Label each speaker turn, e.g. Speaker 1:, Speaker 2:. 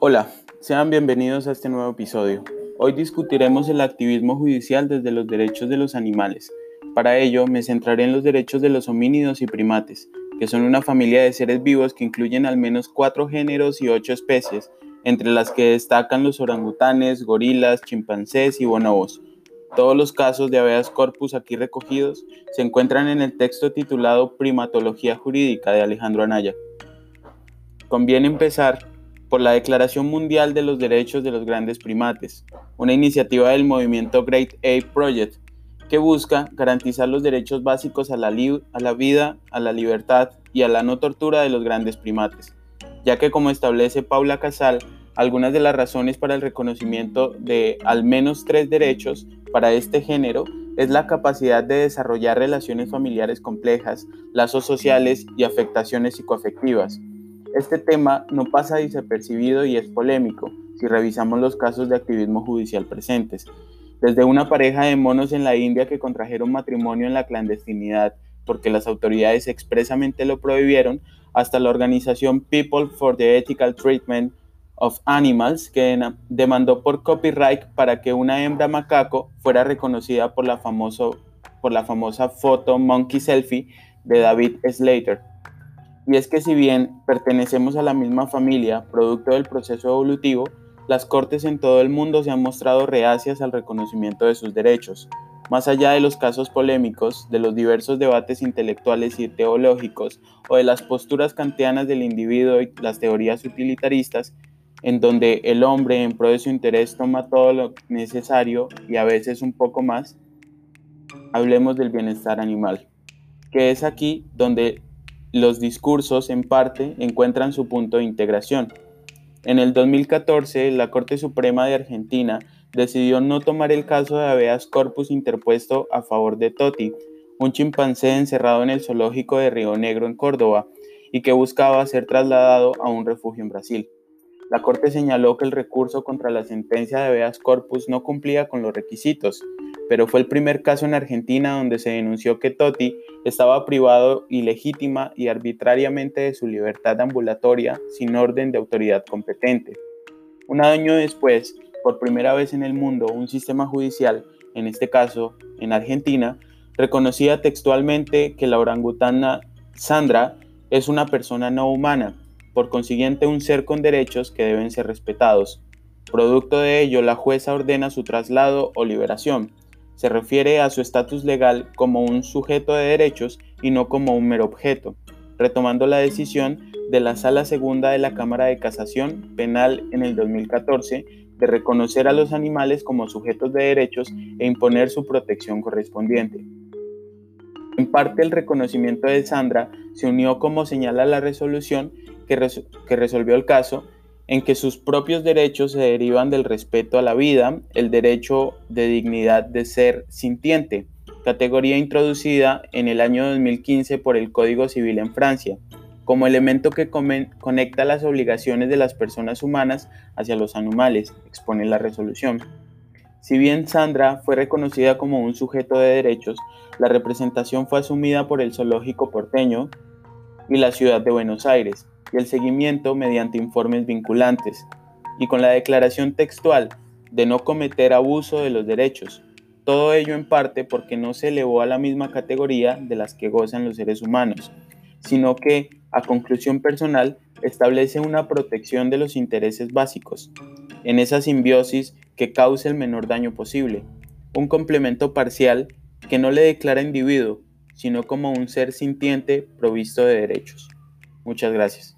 Speaker 1: Hola, sean bienvenidos a este nuevo episodio. Hoy discutiremos el activismo judicial desde los derechos de los animales. Para ello, me centraré en los derechos de los homínidos y primates, que son una familia de seres vivos que incluyen al menos cuatro géneros y ocho especies, entre las que destacan los orangutanes, gorilas, chimpancés y bonobos. Todos los casos de habeas corpus aquí recogidos se encuentran en el texto titulado Primatología Jurídica de Alejandro Anaya. Conviene empezar por la Declaración Mundial de los Derechos de los Grandes Primates, una iniciativa del movimiento Great Ape Project que busca garantizar los derechos básicos a la, a la vida, a la libertad y a la no tortura de los grandes primates, ya que como establece Paula Casal, algunas de las razones para el reconocimiento de al menos tres derechos para este género es la capacidad de desarrollar relaciones familiares complejas, lazos sociales y afectaciones psicoafectivas. Este tema no pasa desapercibido y es polémico si revisamos los casos de activismo judicial presentes, desde una pareja de monos en la India que contrajeron matrimonio en la clandestinidad porque las autoridades expresamente lo prohibieron, hasta la organización People for the Ethical Treatment of Animals, que demandó por copyright para que una hembra macaco fuera reconocida por la, famoso, por la famosa foto Monkey Selfie de David Slater. Y es que si bien pertenecemos a la misma familia, producto del proceso evolutivo, las cortes en todo el mundo se han mostrado reacias al reconocimiento de sus derechos. Más allá de los casos polémicos, de los diversos debates intelectuales y teológicos o de las posturas kantianas del individuo y las teorías utilitaristas, en donde el hombre en pro de su interés toma todo lo necesario y a veces un poco más, hablemos del bienestar animal, que es aquí donde los discursos en parte encuentran su punto de integración. En el 2014, la Corte Suprema de Argentina decidió no tomar el caso de habeas corpus interpuesto a favor de Toti, un chimpancé encerrado en el zoológico de Río Negro en Córdoba y que buscaba ser trasladado a un refugio en Brasil. La Corte señaló que el recurso contra la sentencia de habeas corpus no cumplía con los requisitos, pero fue el primer caso en Argentina donde se denunció que Totti estaba privado ilegítima y arbitrariamente de su libertad ambulatoria sin orden de autoridad competente. Un año después, por primera vez en el mundo, un sistema judicial, en este caso en Argentina, reconocía textualmente que la orangutana Sandra es una persona no humana por consiguiente un ser con derechos que deben ser respetados. Producto de ello, la jueza ordena su traslado o liberación. Se refiere a su estatus legal como un sujeto de derechos y no como un mero objeto, retomando la decisión de la Sala Segunda de la Cámara de Casación Penal en el 2014 de reconocer a los animales como sujetos de derechos e imponer su protección correspondiente. En parte el reconocimiento de Sandra se unió como señala la resolución que, resolvió el caso en que sus propios derechos se derivan del respeto a la vida, el derecho de dignidad de ser sintiente, categoría introducida en el año 2015 por el Código Civil en Francia, como elemento que conecta las obligaciones de las personas humanas hacia los animales, expone la resolución. Si bien Sandra fue reconocida como un sujeto de derechos, la representación fue asumida por el zoológico porteño y la ciudad de Buenos Aires, y el seguimiento mediante informes vinculantes, y con la declaración textual de no cometer abuso de los derechos, todo ello en parte porque no se elevó a la misma categoría de las que gozan los seres humanos, sino que, a conclusión personal, establece una protección de los intereses básicos, en esa simbiosis que cause el menor daño posible, un complemento parcial que no le declara individuo, sino como un ser sintiente provisto de derechos. Muchas gracias.